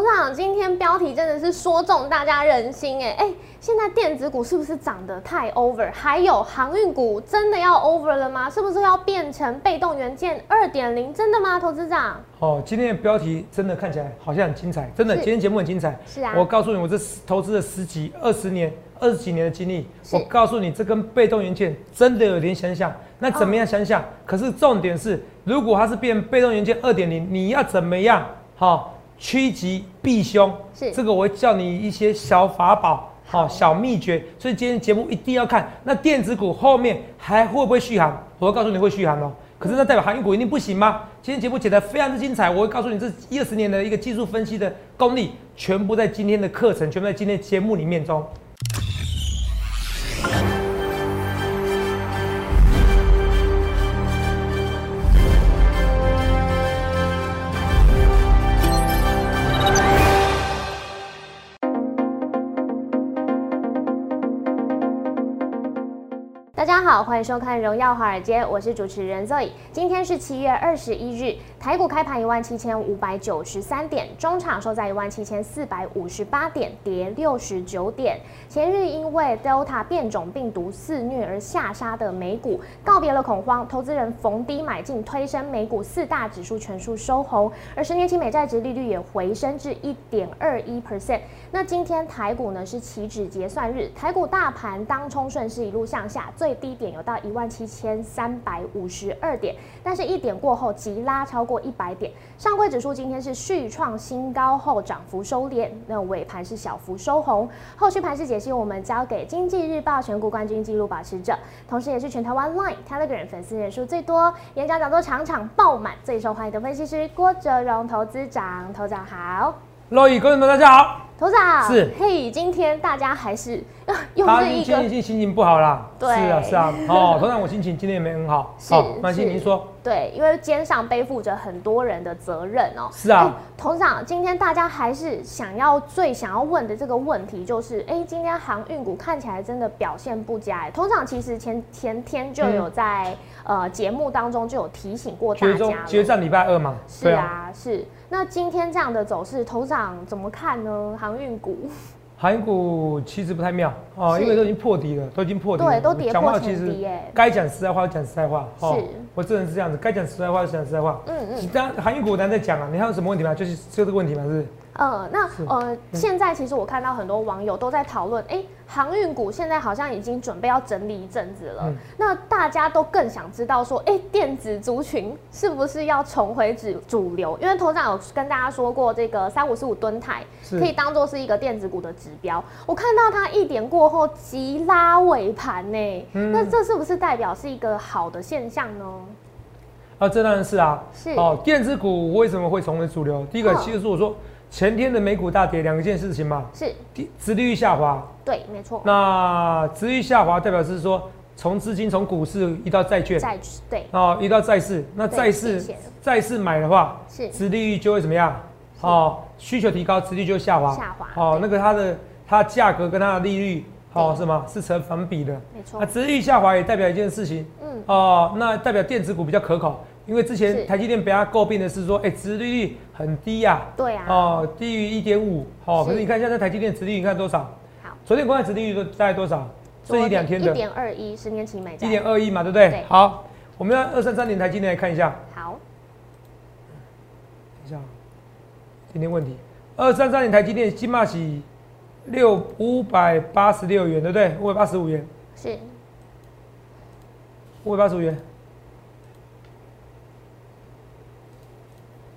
董事长今天标题真的是说中大家人心哎哎，现在电子股是不是涨得太 over？还有航运股真的要 over 了吗？是不是要变成被动元件二点零？真的吗，投资长？哦，今天的标题真的看起来好像很精彩，真的，今天节目很精彩。是啊我告诉你，我这投资了十几、二十年、二十几年的经历，我告诉你，这跟被动元件真的有点相像。那怎么样相像？可是重点是，如果它是变被动元件二点零，你要怎么样？好、趋吉避凶。是这个我会教你一些小法宝。好、小秘诀，所以今天节目一定要看。那电子股后面还会不会续航？我会告诉你会续航哦。可是那代表航运股一定不行吗？今天节目剪得非常之精彩，我会告诉你这一二十年的一个技术分析的功力，全部在今天的课程，全部在今天的节目里面中。大家好，欢迎收看《荣耀华尔街》，我是主持人 Zoe。今天是七月二十一日，台股开盘一万七千五百九十三点，中场收在一万七千四百五十八点，跌六十九点。前日因为 Delta 变种病毒肆虐而下杀的美股告别了恐慌，投资人逢低买进，推升美股四大指数全数收红，而十年期美债值利率也回升至一点二一 percent。那今天台股呢是期指结算日，台股大盘当冲顺势一路向下，最低点有到一万七千三百五十二点，但是一点过后急拉超过一百点。上柜指数今天是续创新高后涨幅收敛，那尾盘是小幅收红。后续盘势解析我们交给经济日报全股冠军纪录保持者，同时也是全台湾 Line、Telegram 粉丝人数最多、演讲讲座场场爆满、最受欢迎的分析师郭哲荣投资长，头长好。各位观众们，大家好。头长是嘿，今天大家还是又他是一个今天心情不好啦。对是啊，是啊。哦，通常我心情今天也没很好。是好，曼心您说。对，因为肩上背负着很多人的责任哦。是啊哎头长，今天大家还是想要最想要问的这个问题就是，哎，今天航运股看起来真的表现不佳。哎，头长其实前前天就有在、呃节目当中就有提醒过大家了。决战礼拜二嘛。是啊，是。那今天这样的走势，头长怎么看呢？航运股韩股其实不太妙哦，因为都已经破底了，都已经破底了。对都跌讲破前话其实低耶该讲实在话就讲实在话。哦是我这人是这样子，该讲实在话就讲实在话。嗯嗯你当然韩股难在讲啊，你还有什么问题吗？就是就这个问题吗，是不是？呃，那呃，现在其实我看到很多网友都在讨论，哎，航运股现在好像已经准备要整理一阵子了。嗯那大家都更想知道说，哎，电子族群是不是要重回主主流？因为头上有跟大家说过，这个三五十五吨台可以当做是一个电子股的指标。我看到它一点过后急拉尾盘呢，嗯那这是不是代表是一个好的现象呢？啊，这当然是啊。是哦，电子股为什么会成为主流？第一个，嗯其实是我说前天的美股大跌，两件事情嘛。是。第，殖利率下滑，对，没错，那殖利率下滑代表是说从资金从股市移到债券，债对。哦，移到债市，那对债市债市买的话，是。殖利率就会怎么样？哦，需求提高，殖利率就会下滑。下滑。哦，那个它的它的价格跟它的利率，哦，对。是吗？是成反比的。没错。那，殖利率下滑也代表一件事情，嗯，哦，那代表电子股比较可口，因为之前台积电被他诟病的是说，哎、殖利率很低呀、对啊，哦，低于一点五，哦，是。可是你看现在台积电殖利率，你看多少？好。昨天公开殖利率都大概多少？这一两天的。一点二一，十年期美债，一点二一嘛，对不对？对。好，我们要二三三年台积电来看一下，好，等一下，今天问题，二三三年台积电金马起六五百八十六元，对不对？五百八十五元，是。五百八十五元，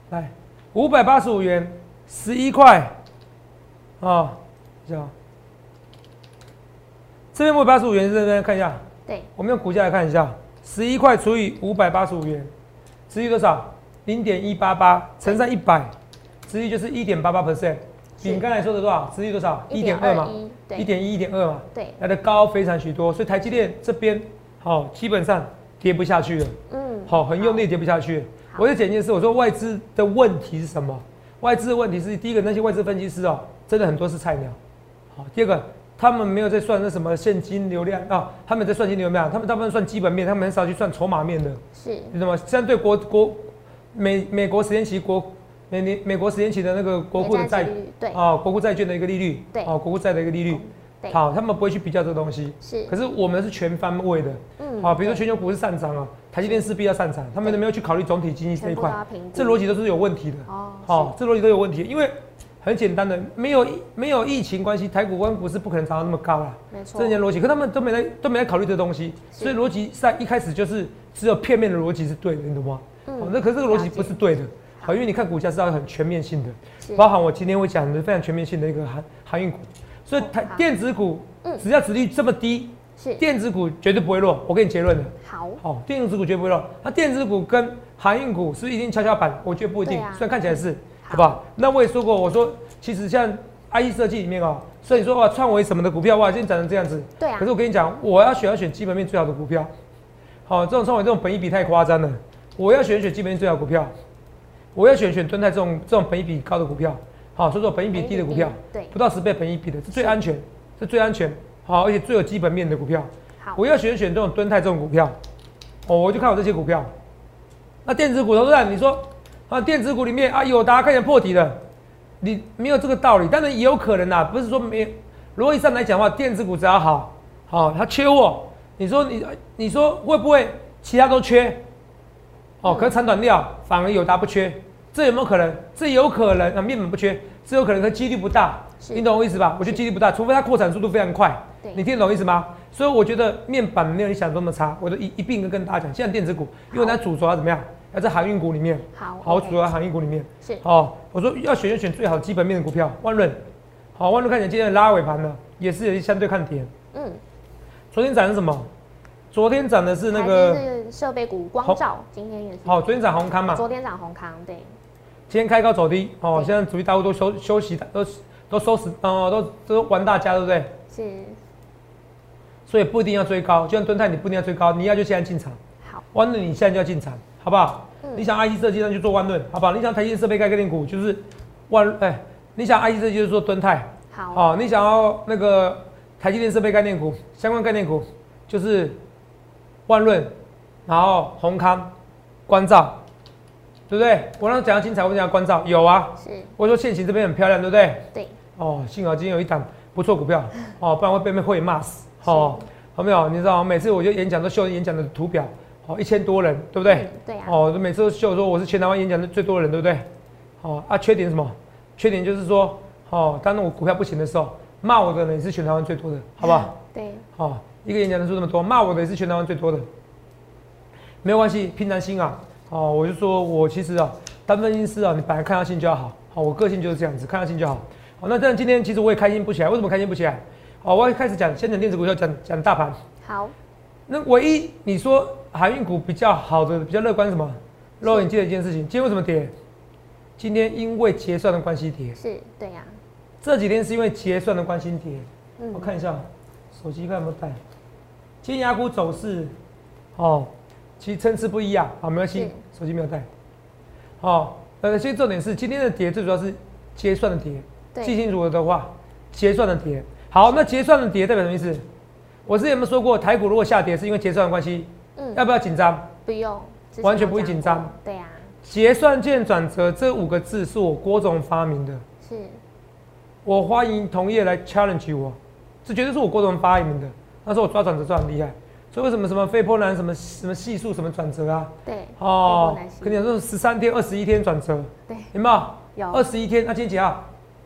来，五百八十五元，十一块，啊，等一下，这边五百八十五元是这边看一下，对，我们用股价来看一下，十一块除以五百八十五元，值率多少？零点一八八乘上一百，值率就是一点八八 percent。比你刚才说的多少？值率多少？一点二嘛，一，点一、一点二嘛，对，来的高非常许多，所以台积电这边好、基本上跌不下去了，嗯，好、很用力跌不下去我就讲一件事，我说外资的问题是什么？外资的问题是第一个，那些外资分析师哦，真的很多是菜鸟。好，第二个，他们没有在算那什么现金流量啊，他们在算现金流量，他们大部分算基本面，他们很少去算筹码面的。是，你知道吗？相对国国美美国十年期国美美美国十年期的那个国库的债啊，国库债券的一个利率，对啊，国库债的一个利率，对好，他们不会去比较这个东西。是。可是我们是全方位的，嗯好，比如说全球股市上涨啊，台积电势必要上涨，他们都没有去考虑总体经济这一块这逻辑都是有问题的。哦好，这逻辑都有问题，因为很简单的，没有没有疫情关系，台股跟股市不可能涨到那么高啦。没错。这些逻辑，可他们都没在都没在考虑这东西，所以逻辑在一开始就是只有片面的逻辑是对的，你懂吗？嗯哦，那可是这个逻辑不是对的，好好，因为你看股价是要很全面性的，包含我今天会讲的非常全面性的一个航航运股，所以台电子股嗯。只要殖利率这么低，是。电子股绝对不会落，我给你结论。的。好。好，电子股绝对不会落，那电子股跟航运股是不是一定跷跷板？我觉得不一定，虽然看起来是，好。好不好？那我也说过，我说其实像 IE 设计里面哦，所以说哇，创维什么的股票哇，今天涨成这样子，对啊。可是我跟你讲，我要选要选基本面最好的股票。好，这种创维这种本益比太夸张了，我要选选基本面最好的股票，我要选选敦泰这种这种本益比高的股票。好，所以说本益比低的股票，对不到十倍本益比的，是最安全，是最安全，好，而且最有基本面的股票。好我要选选这种敦泰这种股票，哦，我就看我这些股票。那电子股投资人，你说啊，电子股里面啊，友达看起来破底了，你没有这个道理，当然也有可能啦，不是说没有。逻辑上来讲的话，电子股只要好，好、它缺货，你说你你说会不会其他都缺？哦，可是长短料反而友达不缺，这有没有可能？这有可能啊，面板不缺，这有可能，可几率不大。你懂我意思吧？我觉得几率不大，除非它扩产速度非常快对。你听得懂意思吗？所以我觉得面板没有你想的那么差。我都一一并跟跟大家讲，现在电子股，因为它主轴要怎么样？要在航运股里面。好好，主要航运股里面。是哦，我说要选就选最好基本面的股票，万润。好，万润看起来今天拉尾盘了，也是有相对看跌。嗯昨天涨的是什么？昨天涨的是那还个，是设备股光好照，今天也是好，昨天涨红康嘛，昨天涨红康对今天开高走低。哦，对现在主力大户都休休息，都都收拾，哦，都都玩大家，对不对？是所以不一定要追高，就像敦泰，你不一定要追高，你要就现在进场。好万润你现在就要进场，好不好？嗯你想 IC 设计，那就做万润，好不好？你想台积电设备概念股，就是万哎，你想 IC 设计就是做敦泰，好好、你想要那个台积电设备概念股相关概念股，就是万润，然后宏康、关照，对不对？我让他讲到精彩，我讲关照有啊，是我说现行这边很漂亮，对不对？对哦，幸好今天有一档不错股票，哦，不然会被被会骂死。哦，好没有？你知道？每次我就演讲都秀演讲的图表，哦，一千多人，对不对？嗯对啊哦，每次都秀说我是全台湾演讲的最多的人，对不对？哦啊，缺点是什么？缺点就是说，哦，当我股票不行的时候，骂我的人也是全台湾最多的，好不好？对哦，一个演讲人数那么多，骂我的也是全台湾最多的，没有关系，平常心啊。哦，我就说我其实啊，单分析师啊，你本来看他心就要好。好，我个性就是这样子，看他心就好。好，那这样今天其实我也开心不起来，为什么开心不起来？好，我要开始讲，先讲电子股，要讲讲大盘。好那唯一你说航运股比较好的、比较乐观是什么？肉眼记得一件事情，今天为什么跌？今天因为结算的关系跌，是对呀这几天是因为结算的关系跌。嗯我看一下，手机看有没有带。今天雅股走势，哦，其实参差不一啊，好，没关系，手机没有带。哦，呃，其实重点是今天的跌最主要是结算的跌，记清楚了的话，结算的跌。好，那结算的跌代表什么意思？我之前有没有说过，台股如果下跌是因为结算的关系，嗯。要不要紧张？不用完全不会紧张。对呀结算见转折这五个字是我郭总发明的，是。我欢迎同业来 challenge 我，这绝对是我郭总发明的。那时候我抓转折抓很厉害，所以为什么什么飞波兰什么什么系数什么转折啊？对哦跟你讲说十三天、二十一天转折，对有没有？有二十一天，那今天几号？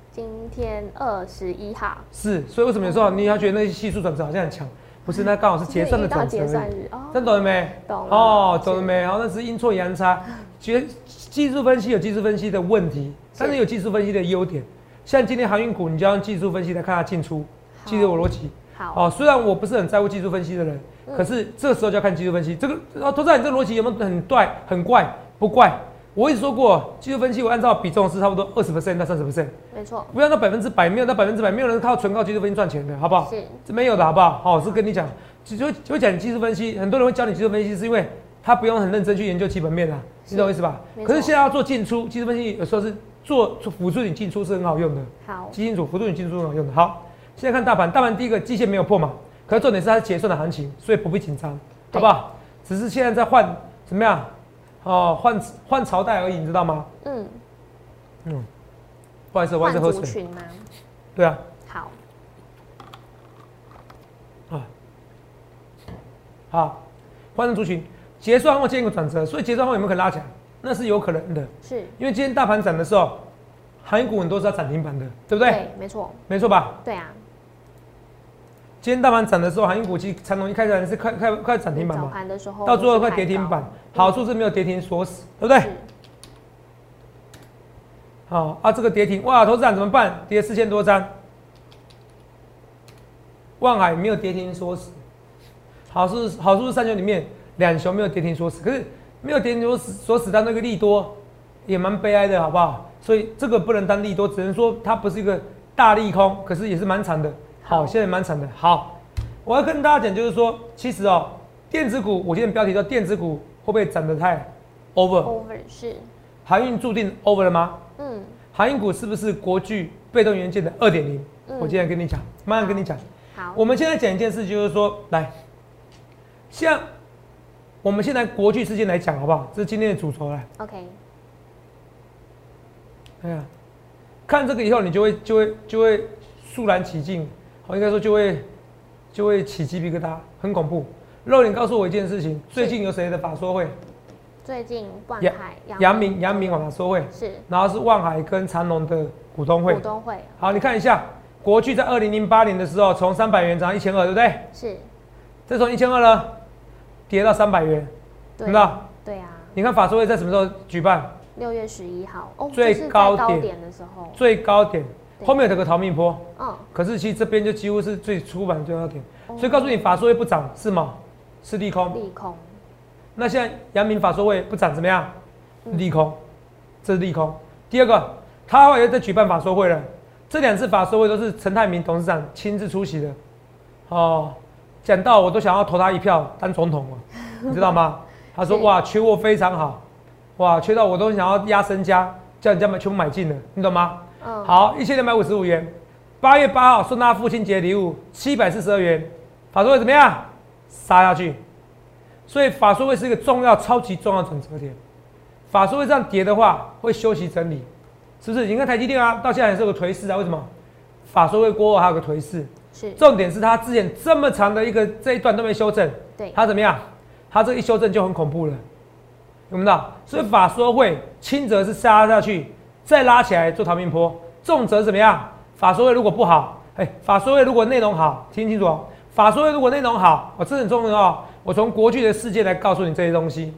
今天二十一号是，所以为什么有时候你要觉得那些系数转折好像很强？不是，那刚好是结算的转折结算。日哦真懂了没？懂了哦，懂了没？好，那是阴错阳差。觉技术分析有技术分析的问题，但是有技术分析的优点。像今天航运股，你就要用技术分析来看它进出，好记得我逻辑。好哦，虽然我不是很在乎技术分析的人，嗯可是这个时候就要看技术分析。这个，哦，投资人，你这个逻辑有没有很怪？很怪？不怪。我一直说过，技术分析我按照比重是差不多二十 percent 到三十 percent，没错不要到百分之百，没有到百分之百，没有人靠纯靠技术分析赚钱的，好不好？是这没有的好不好？好，是跟你讲，就就讲技术分析，很多人会教你技术分析，是因为他不用很认真去研究基本面啊，是你懂我意思吧可是现在要做进出，技术分析有时候是做做辅助你进出是很好用的，好基金组辅助你进出是很好用的。好，现在看大盘，大盘第一个季线没有破嘛，可是重点是它是结算的行情，所以不必紧张，好不好？只是现在在换怎么样？哦，换换朝代而已，你知道吗？嗯嗯，不好意思，我还换是喝水。族群吗？对啊，好，好，换成族群，结算后见一个转折，所以结算后有没有可能拉起来？那是有可能的，是，因为今天大盘涨的时候，航运股很多是要涨停板的，对不对？对，没错，没错吧？对啊，今天大盘涨的时候，航运股其实长龙一开始是快快快涨停板早嘛，的时候到最后快跌停板，好处是没有跌停锁死，对不对？好啊，这个跌停，哇，投资长怎么办？跌四千多张，万海没有跌停锁死，好处是好处是三雄里面两雄没有跌停锁死，可是没有跌停锁死锁死，它那个利多也蛮悲哀的，好不好？所以这个不能当利多，只能说它不是一个大利空，可是也是蛮惨的。好，好现在蛮惨的。好，我要跟大家讲，就是说，其实哦，电子股，我今天标题叫电子股会不会涨得太 over？over 是，航运注定 over 了吗？嗯，航运股是不是国巨被动元件的二点零？嗯我今天跟你讲，慢慢跟你讲。好，我们现在讲一件事，就是说，来，像我们现在国巨事件来讲，好不好？这是今天的主轴来。OK，哎呀，看这个以后，你就会就会就会肃然起敬，好，应该说就会就会起鸡皮疙瘩，很恐怖。肉眼告诉我一件事情，最近有谁的法说会？最近万海、杨明杨明法说会，是然后是万海跟长隆的股东会股。东会好，你看一下，国巨在二零零八年的时候，从三百元涨到一千二，对不对？是，再从一千二呢，跌到三百元，对听到？对啊，你看法说会在什么时候举办？六月十一号哦，最高点高点的时候，最高点，对后面有个逃命坡，嗯，可是其实这边就几乎是最出版的最高点，哦所以告诉你法说会不涨是吗？是利空。利空，那现在阳明法说会不涨怎么样？嗯利空，这是利空。第二个，他后来又在举办法说会了，这两次法说会都是陈泰明董事长亲自出席的。哦，讲到我都想要投他一票当总统了，你知道吗？他说哇，缺货非常好，哇，缺到我都想要压身家，叫人家买全部买进了，你懂吗？嗯，，好，一千两百五十五元，八月八号送他父亲节礼物七百四十二元，法说会怎么样？杀下去。所以法说会是一个重要、超级重要的转折点。法说会这样跌的话，会休息整理，是不是？你看台积电啊，到现在还是有个颓势啊，为什么？法说会过后还有个颓势，是，重点是它之前这么长的一个这一段都没修正，对，它怎么样？它这一修正就很恐怖了，有没有看到？所以法说会轻则是杀下去，再拉起来做逃命坡，重则怎么样？法说会如果不好，哎，法说会如果内容好，听清楚哦。法说会如果内容好，哦，这很重要哦。我从国际的世界来告诉你这些东西，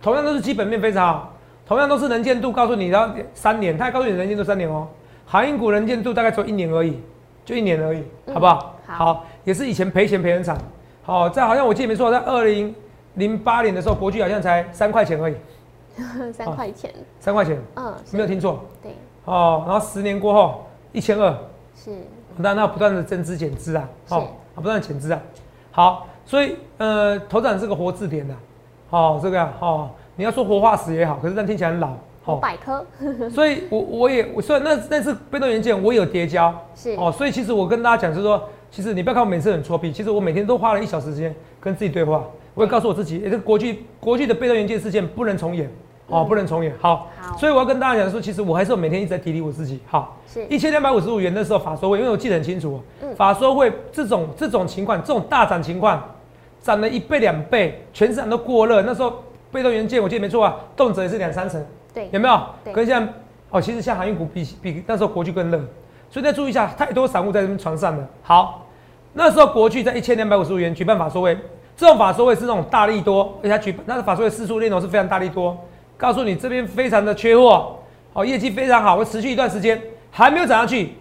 同样都是基本面非常好，同样都是能见度，告诉你要三年，他还告诉你能见度三年哦。航运股能见度大概只有一年而已，就一年而已，嗯好不好？好也是以前赔钱赔很惨。好，在好像我记得没错，在二零零八年的时候，国巨好像才三块钱而已，三块钱，三块钱，嗯，是。没有听错。对，哦。然后十年过后，一千二，是，那那不断的增资减资啊，是。哦，啊不断的减资啊。好，所以呃，头长是个活字典的，哦，这个啊哦，你要说活化石也好，可是这样听起来很老，哦。百科，所以我我也我虽然那那次被动元件我有叠交，是，哦，所以其实我跟大家讲是说，其实你不要看我每次很挫屁，其实我每天都花了一小时时间跟自己对话，我也告诉我自己，诶这个国际国际的被动元件事件不能重演，哦，嗯不能重演。好，所以我要跟大家讲说，其实我还是每天一直在提提我自己。好，是，一千两百五十五元的时候法说会，因为我记得很清楚法说会这种这种情况，这种大涨情况，涨了一倍两倍，全市场都过热，那时候被动元件我记得没错啊，动辄也是两三成。对，有没有？对跟现在哦，其实像航运股比比那时候国巨更热，所以再注意一下，太多散户在这边床上了。好，那时候国巨在一千两百五十五元举办法说会，这种法说会是那种大力多，而且它举那个法说会示数内容是非常大力多，告诉你这边非常的缺货，哦，业绩非常好，会持续一段时间，还没有涨上去，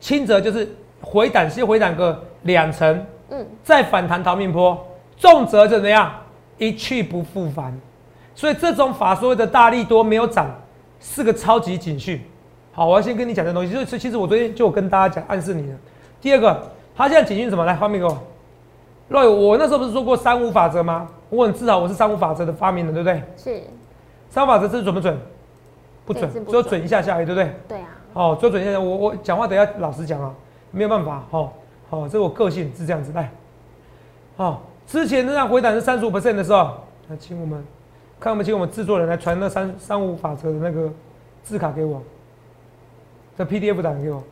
轻则就是回档，先回档个两成，嗯，再反弹逃命坡，重则就怎么样，一去不复返。所以这种法说会的大力多没有涨，是个超级警讯。好，我要先跟你讲这东西，就是其实我昨天就有跟大家讲，暗示你了。第二个，他现在警讯什么？来，画面给我。Roy，我那时候不是说过三五法则吗？我很自豪我是三五法则的发明人，对不对？是，三五法则这准不准？不准不准只有准一下下而已，对不对？对啊，哦，只有准一下下。我我讲话等一下老实讲啊，没有办法。哦，好、这是我个性是这样子。来，哦，之前那样回档是三十五 percent 的时候，那请我们看我们请我们制作人来传那三三五法则的那个字卡给我。这 PDF 档给我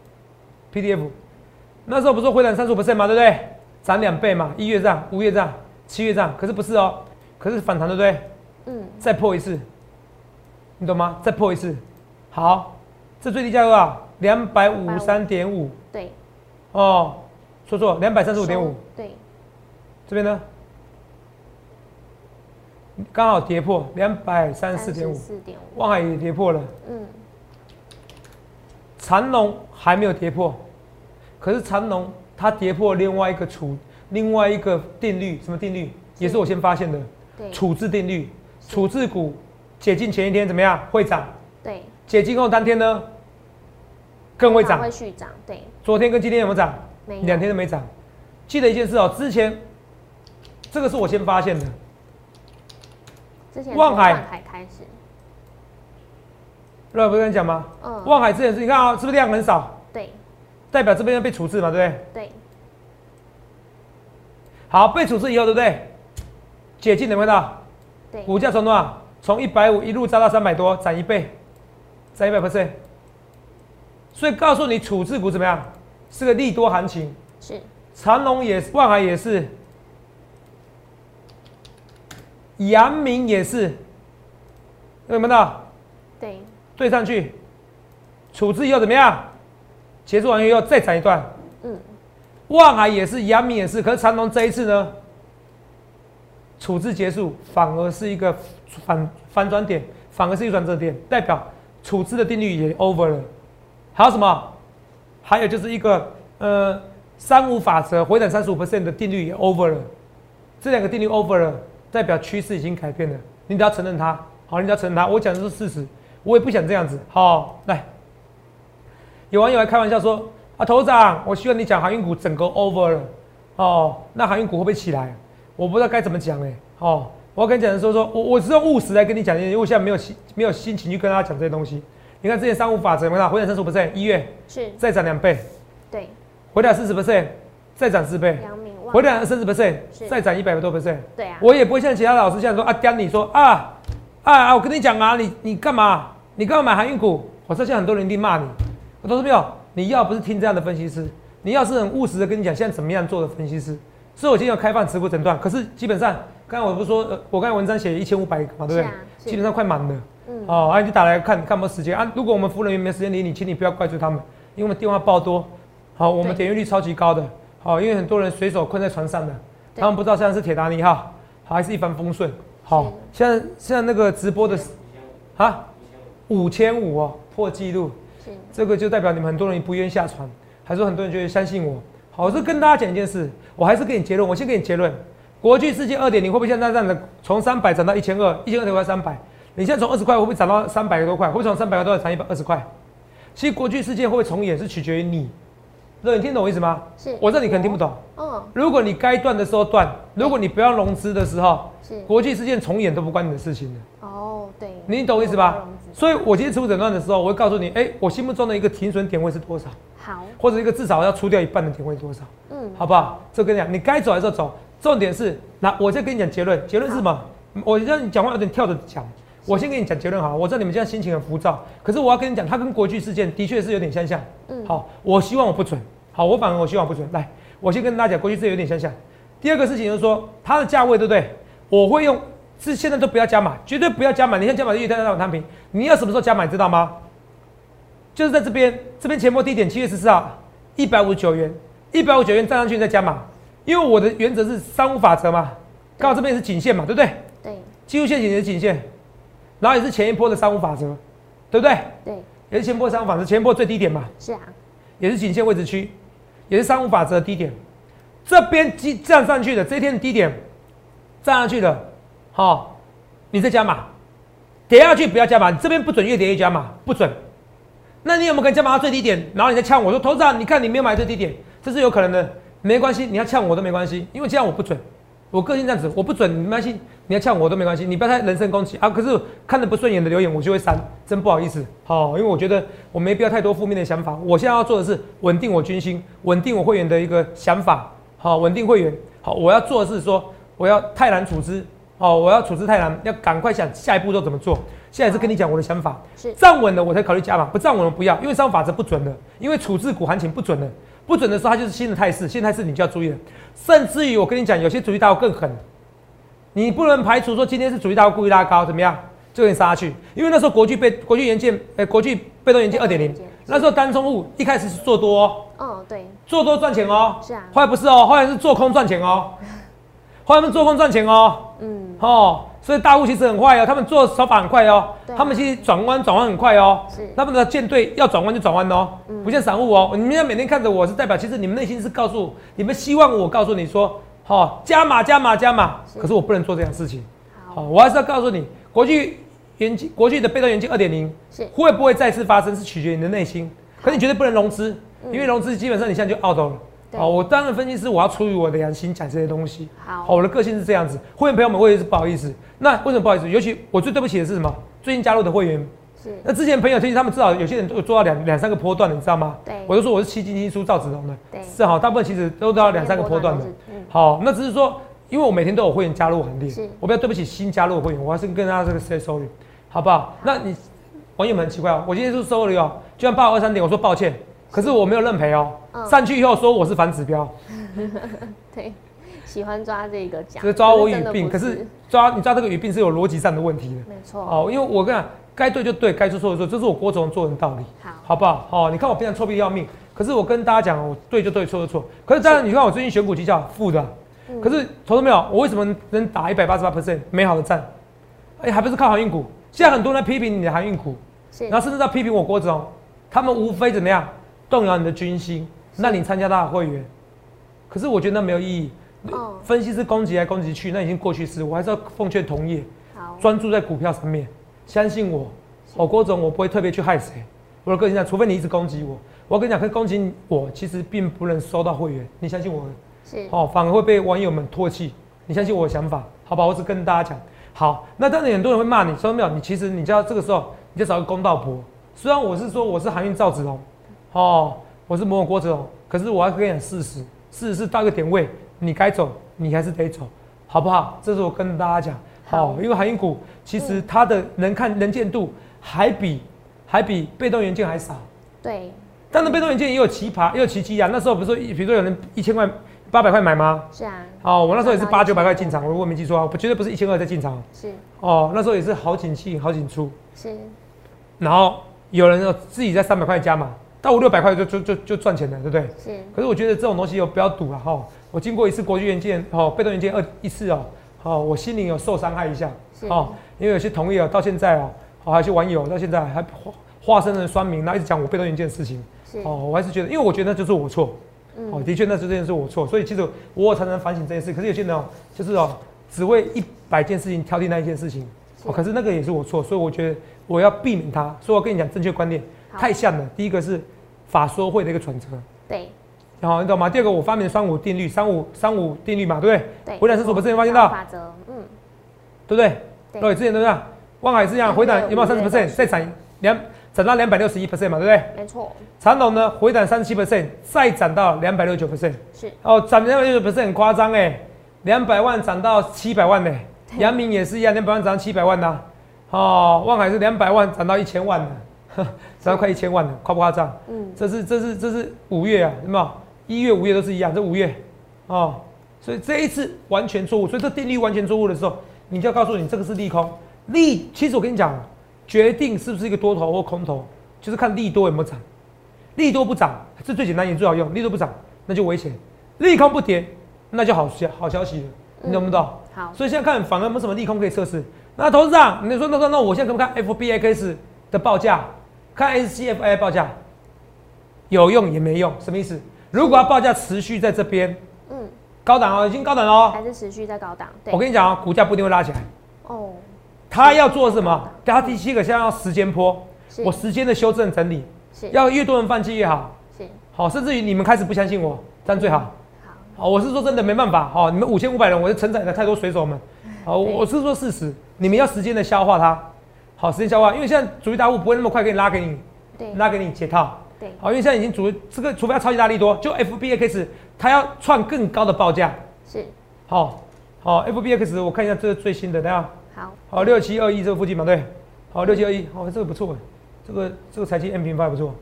，PDF，那时候不是回档三十五 percent 吗？对不对？涨两倍嘛，一月涨，五月涨，七月涨，可是不是哦，可是反弹对不对？嗯。再破一次，你懂吗？再破一次，好，这最低价多少？两百五十三点五。对。哦，说错，两百三十五点五。对。这边呢？刚好跌破两百三十四点五。四点五。望海也跌破了。嗯。长龙还没有跌破，可是长龙它跌破另外一个处另外一个定律，什么定律？也是我先发现的。对。处置定律，处置股解禁前一天怎么样？会涨。对。解禁后当天呢？更会涨。会续涨。对。昨天跟今天有没有涨？没。两天都没涨。记得一件事哦，之前这个是我先发现的。之前望海开始。那不是跟你讲吗？嗯。望海之前是，你看啊，是不是量很少？对。代表这边要被处置嘛，对不对？对。好，被处置以后，对不对？解禁有没有到？对。股价从多少？从一百五一路涨到三百多，涨一倍，涨一百 percent。所以告诉你，处置股怎么样？是个利多行情。是。长隆也是，万海也是，阳明也是，有没有到？对。对上去，处置以后怎么样？结束完以后再涨一段。嗯，望海也是，阳明也是，可是长隆这一次呢，处置结束反而是一个反反转点，反而是一个转折点，代表处置的定律也 over 了。还有什么？还有就是一个呃三五法则回档三十五 percent 的定律也 over 了。这两个定律 over 了，代表趋势已经改变了。你得要承认它，好，你得要承认它。我讲的是事实。我也不想这样子，好来。有网友还开玩笑说：“啊，头长，我希望你讲航运股整个 over 了，哦，那航运股会不会起来？我不知道该怎么讲哎，哦，我要跟你讲的说说，我我是用务实来跟你讲，因为我现在没有心没有心情去跟大家讲这些东西。你看之前三五法则没有？回涨三十五 percent，一月是再涨两倍，对，回涨四十 percent，再涨四倍，回涨三十 percent，再涨一百多 percent，对啊，我也不会像其他老师这样说啊，刁你说啊。”啊啊！我跟你讲啊，你你干嘛？你干嘛买航运股？我相信很多人一定骂你。我投资朋友，你要不是听这样的分析师，你要是很务实的跟你讲现在怎么样做的分析师，所以我今天要开放持股诊断。可是基本上，刚才我不是说，我刚才文章写一千五百个嘛，对不对？基本上快满了。嗯。哦，啊，你就打来看看有没有时间啊？如果我们服务人员没时间理你，请你不要怪罪他们，因为我们电话爆多。好，我们点阅率超级高的。好，因为很多人随手困在船上的，他们不知道现在是铁达尼号，好，还是一帆风顺。好，现在现在那个直播的，啊，五千五哦，破纪录，这个就代表你们很多人不愿意下船，还是很多人就会相信我。好，我是跟大家讲一件事，我还是给你结论，我先给你结论，国际世界二点零会不会现在让你从三百涨到一千二，一千二百块三百？你现在从二十块会不会涨到三百多块？会从三百多块涨一百二十块？其实国际世界会不会重演是取决于你。你听懂我意思吗？是，我知道你可能听不懂。嗯，如果你该断的时候断，如果你不要融资的时候，是国际事件重演都不关你的事情的。哦，对，你懂我意思吧？所以，我今天持股诊断的时候，我会告诉你，哎，我心目中的一个停损点位是多少？好，或者一个至少要出掉一半的点位多少？嗯，好不好？这跟你讲，你该走还是走，重点是，那我再跟你讲结论，结论是什么？我让你讲话有点跳着讲，我先跟你讲结论好。我知道你们现在心情很浮躁，可是我要跟你讲，它跟国际事件的确是有点相像。嗯，好，我希望我不准。好，我反而我希望不准。来，我先跟大家讲，国际事件有点相像。第二个事情就是说，它的价位对不对？我会用，是现在都不要加码，绝对不要加码。你像加码一天那种摊平，你要什么时候加码，知道吗？就是在这边，这边前波低点七月十四号一百五十九元，一百五十九元站上去再加码。因为我的原则是三五法则嘛，刚好这边是颈线嘛，对不对？对。技术线型也是颈线，然后也是前一波的三五法则，对不对？对。也是前波三五法则，前一波最低点嘛。是啊。也是颈线位置区。也是三五法则的低点，这边积站上去的这一天的低点，站上去的，好，你再加码，跌下去不要加码，你这边不准越跌越加码，不准。那你有没有可能加码到最低点，然后你再呛我说，投资人，你看你没有买最低点，这是有可能的，没关系，你要呛我都没关系，因为这样我不准。我个性这样子，我不准，没关系，你要呛我都没关系，你不要太人身攻击啊。可是看着不顺眼的留言，我就会删，真不好意思。好，因为我觉得我没必要太多负面的想法。我现在要做的是稳定我军心，稳定我会员的一个想法。好，稳定会员。好，我要做的是说，我要泰然处置。好，我要处置泰然，要赶快想下一步都怎么做。现在是跟你讲我的想法，是站稳了我才考虑加码，不站稳了不要，因为上法则不准的，因为处置股行情不准的，不准的时候它就是新的态势，新的态势你就要注意了。甚至于我跟你讲，有些主力大户更狠，你不能排除说今天是主力大户故意拉高，怎么样？就给你杀下去，因为那时候国巨被国巨元件，呃，国巨被动元件二点零，那时候单冲户一开始是做多、哦，嗯，对，做多赚钱哦，是啊。后来不是哦，后来是做空赚钱哦，后来他们做空赚钱哦，嗯，哦，所以大户其实很快哦，他们做手法很快哦他们其实转弯转弯很快哦是，他们的舰队要转弯就转弯哦，不像散户哦，你们要每天看着我是代表，其实你们内心是告诉你们希望我告诉你说，好、加码加码加码，可是我不能做这样事情，好、好，我还是要告诉你，国际元金国际的被动元金二点零是。会不会再次发生，是取决于你的内心。可是你绝对不能融资，因为融资基本上你现在就 out 了。好，我当然分析师，我要出于我的良心讲这些东西。好好，我的个性是这样子。会员朋友们，我也是不好意思。那为什么不好意思？尤其我最对不起的是什么？最近加入的会员，是那之前朋友推荐他们至少有些人都有做到两两三个波段的，你知道吗？对我就说我是七进七出赵子龙的，对是好，大部分其实都到两三个波段的。好，那只是说，因为我每天都有会员加入行列是，我不要对不起新加入的会员，我还是跟大家这个 say sorry，好不好？那你网友们很奇怪哦，我今天是收了哦，居然八二三点，我说抱歉，可是我没有认赔哦，嗯上去以后说我是反指标，对，喜欢抓这个奖，这是抓我语病，不可是抓你抓这个语病是有逻辑上的问题的。没错，哦，因为我跟你讲，该对就对，该做错就错，这是我郭总做人道理，好好不好？哦，你看我平常臭屁要命，可是我跟大家讲，我对就对，错就错。可是当然，你看我最近选股绩效负的啊，嗯可是投资没有，我为什么能打一百八十八 percent 美好的战？哎、还不是靠航运股？现在很多人在批评你的航运股，是然后甚至在批评我郭总，他们无非怎么样动摇你的军心，那你参加他的会员，可是我觉得那没有意义。哦，分析师攻击来攻击去，那已经过去式，我还是要奉劝同业。好，专注在股票上面，相信我，哦，郭总，我不会特别去害谁。我的个性讲，除非你一直攻击我，我要跟你讲，可以攻击我，其实并不能收到会员，你相信我，是哦，反而会被网友们唾弃。你相信我的想法，好吧？我只跟大家讲，好。那当然很多人会骂你，说没有，你其实你知道这个时候你就找个公道婆。虽然我是说我是航运赵子龙，哦，我是某某郭子龙，可是我要跟你讲事实，事实是到一个点位，你该走，你还是得走，好不好？这是我跟大家讲。好好，因为航运股其实它的能看能见度还比还比被动元件还少。对，但是被动元件也有奇葩，也有奇迹啊。那时候不是说，比如说有人一千块、八百块买吗？是啊，哦，我那时候也是八九百块进场，我如果没记错啊，我绝对不是一千二在进场。是哦，那时候也是好景气，好景出。是，然后有人有自己在三百块加码，到五六百块就就就就赚钱了，对不对？是可是我觉得这种东西有不要赌了哈。我经过一次国际元件哦，被动元件二一次哦，哦，我心灵有受伤害一下是哦，因为有些同业哦，到现在哦，哦，还有些网友到现在还化化身成酸民，然后一直讲我被动元件的事情是，哦，我还是觉得，因为我觉得那就是我错，哦，嗯，的确那是这件事我错，所以其实我常常反省这件事。可是有些人哦，就是哦，只为一百件事情挑剔那一件事情，哦，可是那个也是我错，所以我觉得我要避免它。所以我跟你讲正确观念好太像了。第一个是法说会的一个准则，对好，你懂吗？第二个我发明三五定律，三五三五定律嘛，对不对？对，回档是什么之前发现到法则，嗯，对不对？对对，之前都这样。万海是这样，回档有没有三十 percent？再涨两涨到两百六十一 percent 嘛，对不对？没错，长隆呢回档三十七 percent，再涨到两百六十九 percent。是哦，涨两百六十 percent 很夸张哎，两百万涨到七百万呢。对阳明也是一样，两百万涨到七百万呐、哦，望海是两百万涨到一千万的，呵涨到快一千万了，夸不夸张？嗯，这是这是这是五月啊，有没有？一月、五月都是一样，这五月哦，所以这一次完全错误，所以这定律完全错误的时候，你就要告诉你这个是利空。利，其实我跟你讲，决定是不是一个多头或空头，就是看利多有没有涨。利多不涨，这最简单也最好用。利多不涨，那就危险；利空不跌，那就好消好消息了。你懂不懂？好，所以现在看反而没什么利空可以测试。那投资长，你说那那那我现在可不看 FBX 的报价，看 SCFI 报价，有用也没用，什么意思？如果要报价持续在这边嗯，高档哦，已经高档了哦，还是持续在高档，对。我，跟你讲哦，股价不一定会拉起来。哦，他要做什么？他第七个先要时间坡，我时间的修正整理，是。要越多人放弃越好。是。好，甚至于你们开始不相信我，这样最好。好，我是说真的没办法，好，你们五千五百人，我是承载了太多水手们，好，我我是说事实，你们要时间的消化它，好，时间消化，因为现在主力大户不会那么快给你拉给你对。拉给你解套，对。好，因为现在已经主这个，除非要超级大力多，就 FBX 它要创更高的报价，是。好，好 FBX 我看一下这是最新的，等一下，好，好六七二一这个附近嘛，对，好六七二一，好这个不错，这个这个财经 M 平方还不错，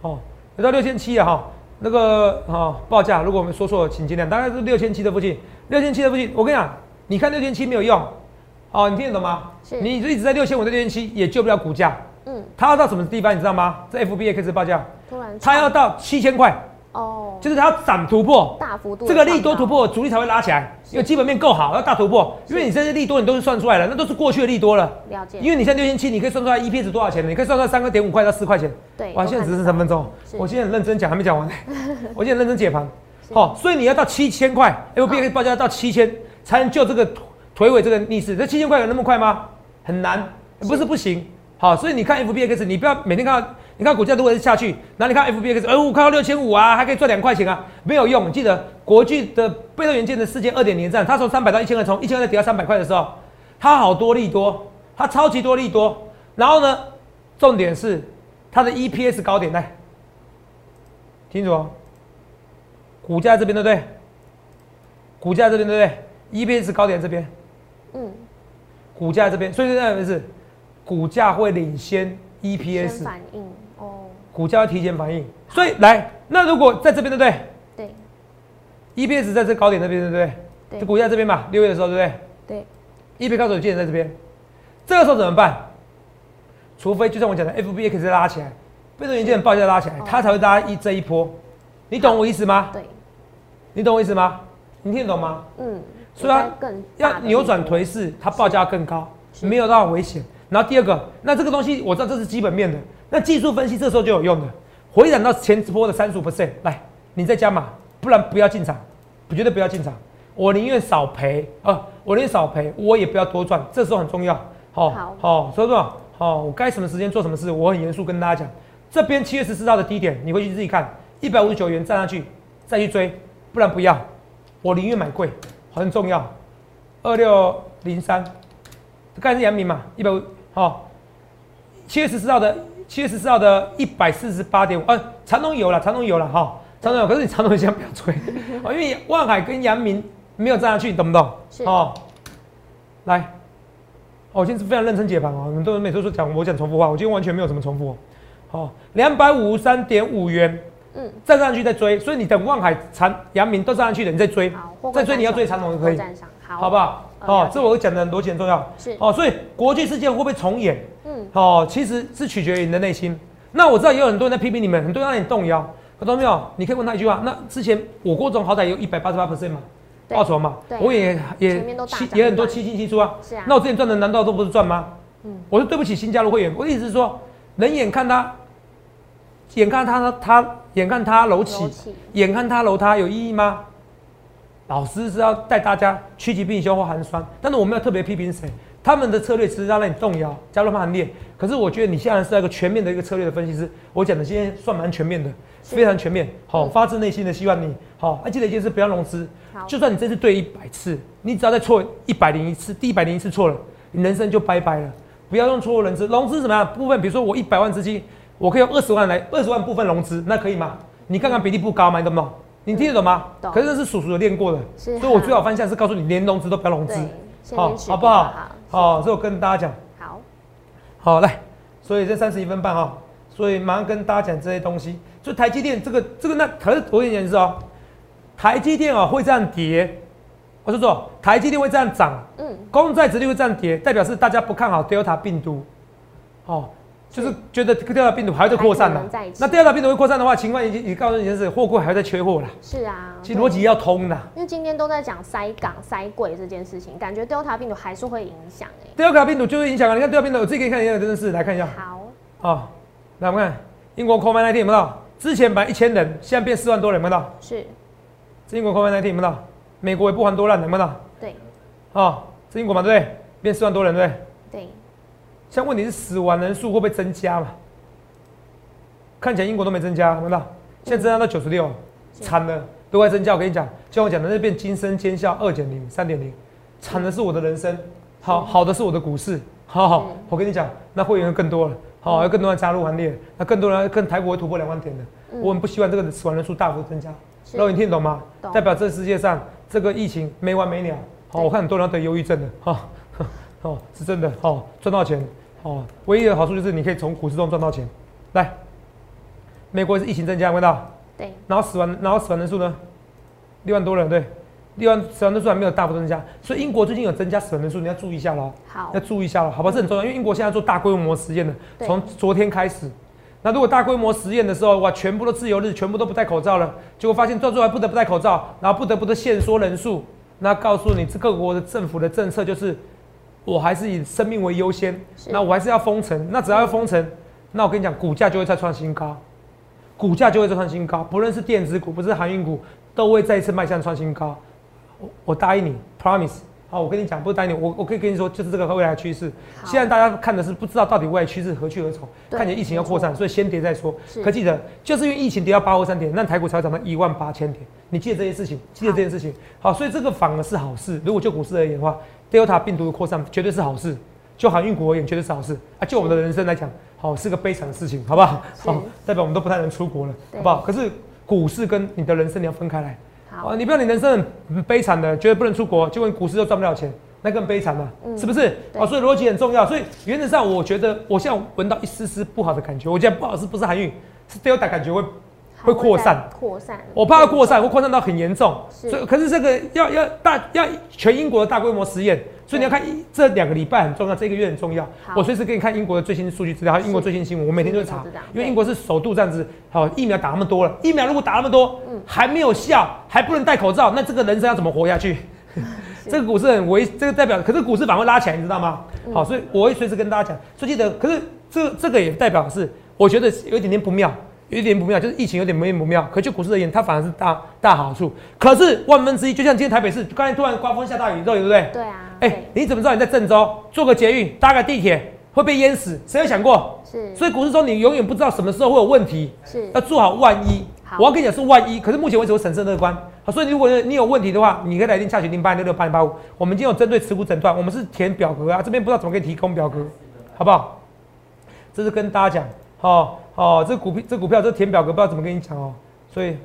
好有到六千七啊哈，那个哈报价如果我们说错了，请见谅，大概是六千七的附近，六千七的附近，我跟你讲，你看六千七没有用，哦你听得懂吗？是。你一直在六千五到六千七也救不了股价，嗯，它要到什么地方你知道吗？这 FBX 报价，突然它要到七千块，哦，就是它要涨突破，大幅度这个利多突破，主力才会拉起来，因为基本面够好，要大突破。因为你这些利多你都是算出来了，那都是过去的利多了。造了解，因为你现在六千七，你可以算出来 E P 值多少钱呢？你可以算出来三个点五块到四块钱。哇，对哇现在只剩三分钟，我今天很认真讲，还没讲完。呢。我今天很认真解盘，是。好，所以你要到七千块，FBX 报价要到七千才能救这个腿尾这个逆势。这七千块有那么快吗？很难，不是不行。好，所以你看 FBX，你不要每天看到，你看股价如果是下去，然后你看 FBX，哎，我看到六千五啊，还可以赚两块钱啊，没有用。记得国际的被动元件的世界二点零战，它从三百到一千二，从一千二跌到三百块的时候，它好多利多，它超级多利多。然后呢，重点是它的 EPS 高点来，清楚哦。股价这边对不对？股价这边对不对？EPS 高点这边，嗯，股价这边，所以这样是股价会领先先 EPS，反应哦，股价要提前反应。所以来，那如果在这边对不对对？EPS 在这高点那边对不对？对这股价这边嘛，六月的时候对不对对，？EPS 高手记得在这边，这个时候怎么办？除非就像我讲的，FBX 拉起来，被动元件报价拉起来哦，它才会拉一这一波。你懂我意思吗？对，你懂我意思吗？你听得懂吗？嗯，所以它有在更要扭转颓势，它报价更高，没有到危险。然后第二个，那这个东西我知道这是基本面的，那技术分析这时候就有用的，回涨到前直播的三十五 percent，来，你再加码，不然不要进场，绝对不要进场。我宁愿少赔啊，我宁愿少赔，我也不要多赚，这时候很重要。好，好好，所以说，好，我该什么时间做什么事，我很严肃跟大家讲。这边七月十四号的低点，你回去自己看，一百五十九元站上去，再去追，不然不要。我宁愿买贵，很重要。二六零三，刚才是阳明嘛，一百五，好，七月十四号的七月十四号的一百四十八点五，呃，长隆有了，长隆有了哈，长隆有，可是你长隆先不要追，哦，因为万海跟阳明没有站上去，你懂不懂？是。哦，来，哦，我今天是非常认真解盘哦，很多人每次说讲我讲重复话，我今天完全没有什么重复哦。好，两百五十三点五元，嗯，站上去再追，所以你等望海、长阳明都站上去了，你再追再追你要追长龙就可以好，好不好？哦这我讲的逻辑很重要。是哦，所以国际事件会不会重演？嗯，哦，其实是取决于你的内心。那我知道也有很多人在批评你们，很多人让你动摇，看到没有？你可以问他一句话：那之前我郭总好歹有一百八十八 percent 嘛，报酬嘛对，我也也也很多七进七出啊。是啊那我之前赚的难道都不是赚吗？嗯我说对不起新加入会员，我的意思是说，人眼看他，眼看他他眼看他楼起眼看他楼塌有意义吗？老师是要带大家趋吉避凶或寒酸，但是我没有特别批评谁，他们的策略只是要让你动摇，加入行列。可是我觉得你现在是一个全面的一个策略的分析师，我讲的今天算蛮全面的，非常全面。好，嗯发自内心的希望你好，还记得一件事，不要融资。好，就算你这次对一百次，你只要再错一百零一次，第一百零一次错了，你人生就拜拜了。不要用错误融资，融资怎么样？部分，比如说我一百万资金，我可以用二十万来，二十万部分融资，那可以吗？你看看比例不高吗？你懂不懂？你听得懂吗？懂可是那是叔叔有练过的，是所以我最好方向是告诉你，连融资都不要融资好，好不好？好，好，所以我跟大家讲，好，好来，所以这三十一分半哈，所以马上跟大家讲这些东西。就台积电这个这个那，可是我跟你讲是哦，台积电哦会这样跌，我说说，台积电会这样涨，嗯，公债殖率会这样跌，代表是大家不看好 Delta 病毒，哦，就是觉得 Delta 病毒还会再扩散的还可能在一。起那 Delta 病毒会扩散的话，情况已经已经告诉你就是货柜还会再缺货啦，是啊，其实逻辑要通的。因为今天都在讲塞港、塞柜这件事情，感觉 Delta 病毒还是会影响哎。Delta 病毒就是影响啊，你看 Delta 病毒，我自己可以看一下，真的是来看一下好，啊，来我们看英国 COVID 1 9有没有到？之前本来一千人，现在变四万多人，有没有到？是，这英国 COVID 1 9有没有到？美国也不遑多让，有没有到？对啊，这英国嘛，对不对？变四万多人，对不对？对，现在问题是死亡人数会不会增加嘛？看起来英国都没增加，有没有到？现在增加到九十六，是惨了，都快增加。我跟你讲，就像我讲的，那变惊声尖叫二点零、三点零，惨的是我的人生，好好的是我的股市。好好嗯，我跟你讲，那会员更多了，好，有更多人加入行列，那更多人跟台股会突破两万点的。嗯我很不希望这个死亡人数大幅增加。是然后你听得懂吗？懂代表这世界上这个疫情没完没了。好，我看很多人要得忧郁症的，哈，哦，是真的，哦，赚到钱，哦，唯一的好处就是你可以从股市中赚到钱。来，美国是疫情增加，看到？对。然后死亡，然后死亡人数呢？六万多人，对。六万死亡人数还没有大幅增加，所以英国最近有增加死亡人数，你要注意一下喽。好。要注意一下喽，好吧？这很重要，因为英国现在做大规模实验的，从昨天开始。那如果大规模实验的时候，哇，全部都自由日，全部都不戴口罩了，结果发现到最后还不得不戴口罩，然后不得不的限缩人数。那告诉你，这各国的政府的政策就是，我还是以生命为优先。那我还是要封城。那只要要封城，那我跟你讲，股价就会再创新高，股价就会再创新高。不论是电子股，不是航运股，都会再一次迈向创新高。我我答应你，promise。好，我跟你讲，不是单你，我我可以跟你说，就是这个未来趋势。现在大家看的是不知道到底未来趋势何去何从，看见疫情要扩散，所以先跌再说。可记得，就是因为疫情跌到八或三点，那台股才会涨到一万八千点。你记得这件事情，记得这件事情。好，所以这个反而是好事。如果就股市而言的话，Delta 病毒的扩散绝对是好事。就航运股而言，绝对是好事。啊，就我们的人生来讲，好是个悲惨的事情，好不好？好，代表我们都不太能出国了，好不好？可是股市跟你的人生你要分开来。啊，你不要你人生很悲惨的，觉得不能出国，结果你股市又赚不了钱，那更悲惨了，是不是？啊，所以逻辑很重要。所以原则上，我觉得我现在闻到一丝丝不好的感觉。我觉得不好是不是韩愈，是 Delta 感觉会会扩散，扩散。我怕它扩散，会扩散到很严重。所以，可是这个要要大要全英国的大规模实验。所以你要看这两个礼拜很重要，这个月很重要。我随时给你看英国的最新数据资料，还有英国最新新闻，我每天都会查。因为英国是首度这样子，好疫苗打那么多了，疫苗如果打那么多，还没有效，还不能戴口罩，那这个人生要怎么活下去？这个股市很危，这个代表，可是股市反而拉起来，你知道吗？好，所以我会随时跟大家讲，所以记得，可是这这个也代表是，我觉得有一点点不妙。有一点不妙，就是疫情有点没不妙。可就股市而言，它反而是大大好处。可是万分之一，就像今天台北市刚才突然刮风下大雨，对不对？对啊。哎，你怎么知道你在郑州坐个捷运搭个地铁会被淹死？谁有想过？是。所以股市中你永远不知道什么时候会有问题。是。要做好万一。我要跟你讲是万一。可是目前为止我审慎乐观。好，所以如果你有问题的话，你可以来电洽询零八六六八零八五。我们今天有针对持股诊断，我们是填表格啊，这边不知道怎么可以提供表格，好不好？这是跟大家讲，好。哦，哦这股票，这股票，这填表格不知道怎么跟你讲哦，所以，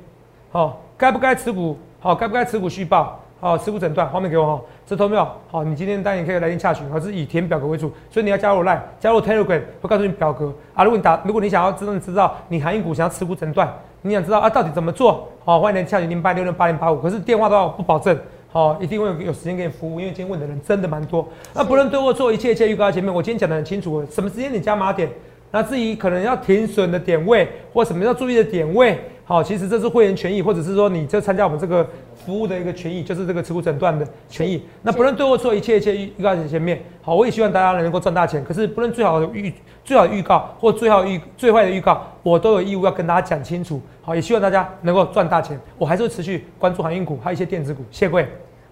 好，该不该持股？好，该不该持股续报？好，持股诊断，画面给我哈，这头没有，好，你今天当然可以来电洽询，还是以填表格为主，所以你要加入 Line，加入 Telegram，会告诉你表格啊。如果你打，如果你想要真正知道你行业股想要持股诊断，你想知道啊到底怎么做？好，欢迎来洽询零八六六八零八五，可是电话的话不保证，好，一定会有有时间给你服务，因为今天问的人真的蛮多。那不论对我做一切一切预告前面，我今天讲的很清楚，什么时间你加码点。那至于可能要停损的点位，或什么要注意的点位，好，其实这是会员权益，或者是说你就参加我们这个服务的一个权益，就是这个持股诊断的权益。那不论对或错，一切一切预预告在前面，好，我也希望大家能够赚大钱。可是不论最好的预最好的预告或最好预最坏的预告，我都有义务要跟大家讲清楚。好，也希望大家能够赚大钱。我还是会持续关注航运股，还有一些电子股。谢谢各位。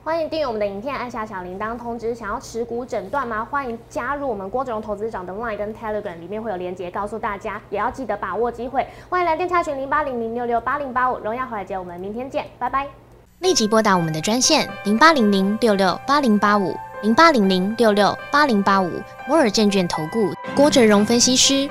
欢迎订阅我们的影片，按下小铃铛通知。想要持股诊断吗？欢迎加入我们郭子荣投资长的 Line 跟 Telegram，里面会有连接告诉大家，也要记得把握机会。欢迎来电查询零八零零六六八零八五，荣耀华尔街，我们明天见，拜拜。立即拨打我们的专线零八零零六六八零八五零八零零六六八零八五摩尔证券投顾郭哲荣分析师。